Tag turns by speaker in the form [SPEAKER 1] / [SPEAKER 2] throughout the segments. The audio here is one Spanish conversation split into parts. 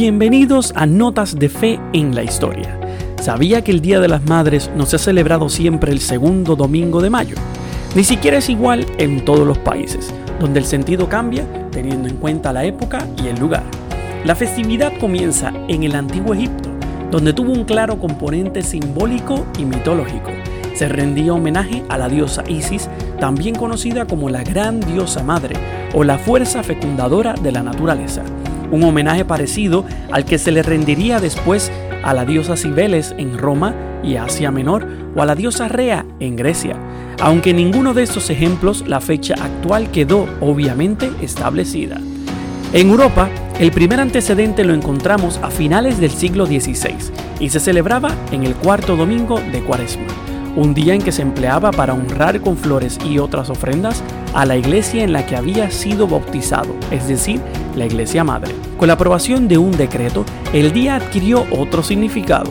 [SPEAKER 1] Bienvenidos a Notas de Fe en la Historia. ¿Sabía que el Día de las Madres no se ha celebrado siempre el segundo domingo de mayo? Ni siquiera es igual en todos los países, donde el sentido cambia teniendo en cuenta la época y el lugar. La festividad comienza en el antiguo Egipto, donde tuvo un claro componente simbólico y mitológico. Se rendía homenaje a la diosa Isis, también conocida como la Gran Diosa Madre o la fuerza fecundadora de la naturaleza un homenaje parecido al que se le rendiría después a la diosa Cibeles en Roma y Asia Menor o a la diosa Rea en Grecia. Aunque en ninguno de estos ejemplos la fecha actual quedó obviamente establecida. En Europa, el primer antecedente lo encontramos a finales del siglo XVI y se celebraba en el cuarto domingo de Cuaresma un día en que se empleaba para honrar con flores y otras ofrendas a la iglesia en la que había sido bautizado, es decir, la iglesia madre. Con la aprobación de un decreto, el día adquirió otro significado.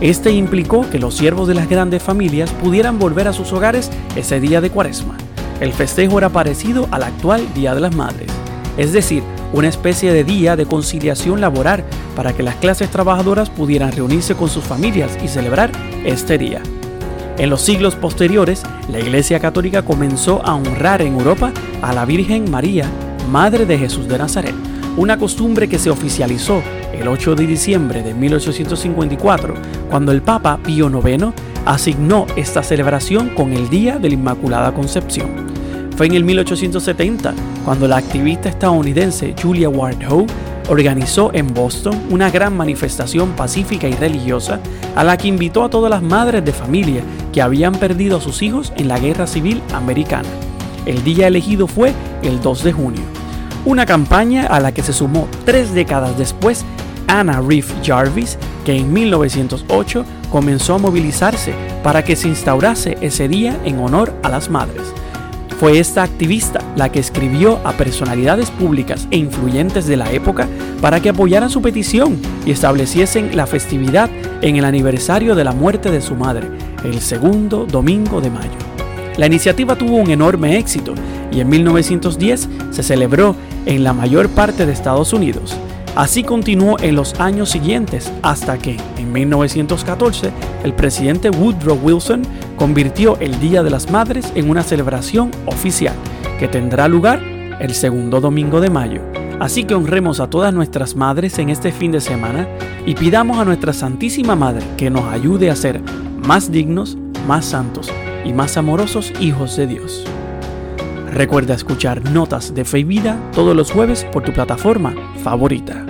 [SPEAKER 1] Este implicó que los siervos de las grandes familias pudieran volver a sus hogares ese día de cuaresma. El festejo era parecido al actual Día de las Madres, es decir, una especie de día de conciliación laboral para que las clases trabajadoras pudieran reunirse con sus familias y celebrar este día. En los siglos posteriores, la Iglesia Católica comenzó a honrar en Europa a la Virgen María, Madre de Jesús de Nazaret, una costumbre que se oficializó el 8 de diciembre de 1854, cuando el Papa Pío IX asignó esta celebración con el Día de la Inmaculada Concepción. Fue en el 1870 cuando la activista estadounidense Julia Ward Howe organizó en Boston una gran manifestación pacífica y religiosa a la que invitó a todas las madres de familia que habían perdido a sus hijos en la Guerra Civil Americana. El día elegido fue el 2 de junio, una campaña a la que se sumó tres décadas después Anna Reeve Jarvis, que en 1908 comenzó a movilizarse para que se instaurase ese día en honor a las madres. Fue esta activista la que escribió a personalidades públicas e influyentes de la época para que apoyaran su petición y estableciesen la festividad en el aniversario de la muerte de su madre, el segundo domingo de mayo. La iniciativa tuvo un enorme éxito y en 1910 se celebró en la mayor parte de Estados Unidos. Así continuó en los años siguientes hasta que, en 1914, el presidente Woodrow Wilson convirtió el Día de las Madres en una celebración oficial que tendrá lugar el segundo domingo de mayo. Así que honremos a todas nuestras madres en este fin de semana y pidamos a nuestra Santísima Madre que nos ayude a ser más dignos, más santos y más amorosos hijos de Dios. Recuerda escuchar Notas de Fe y Vida todos los jueves por tu plataforma favorita.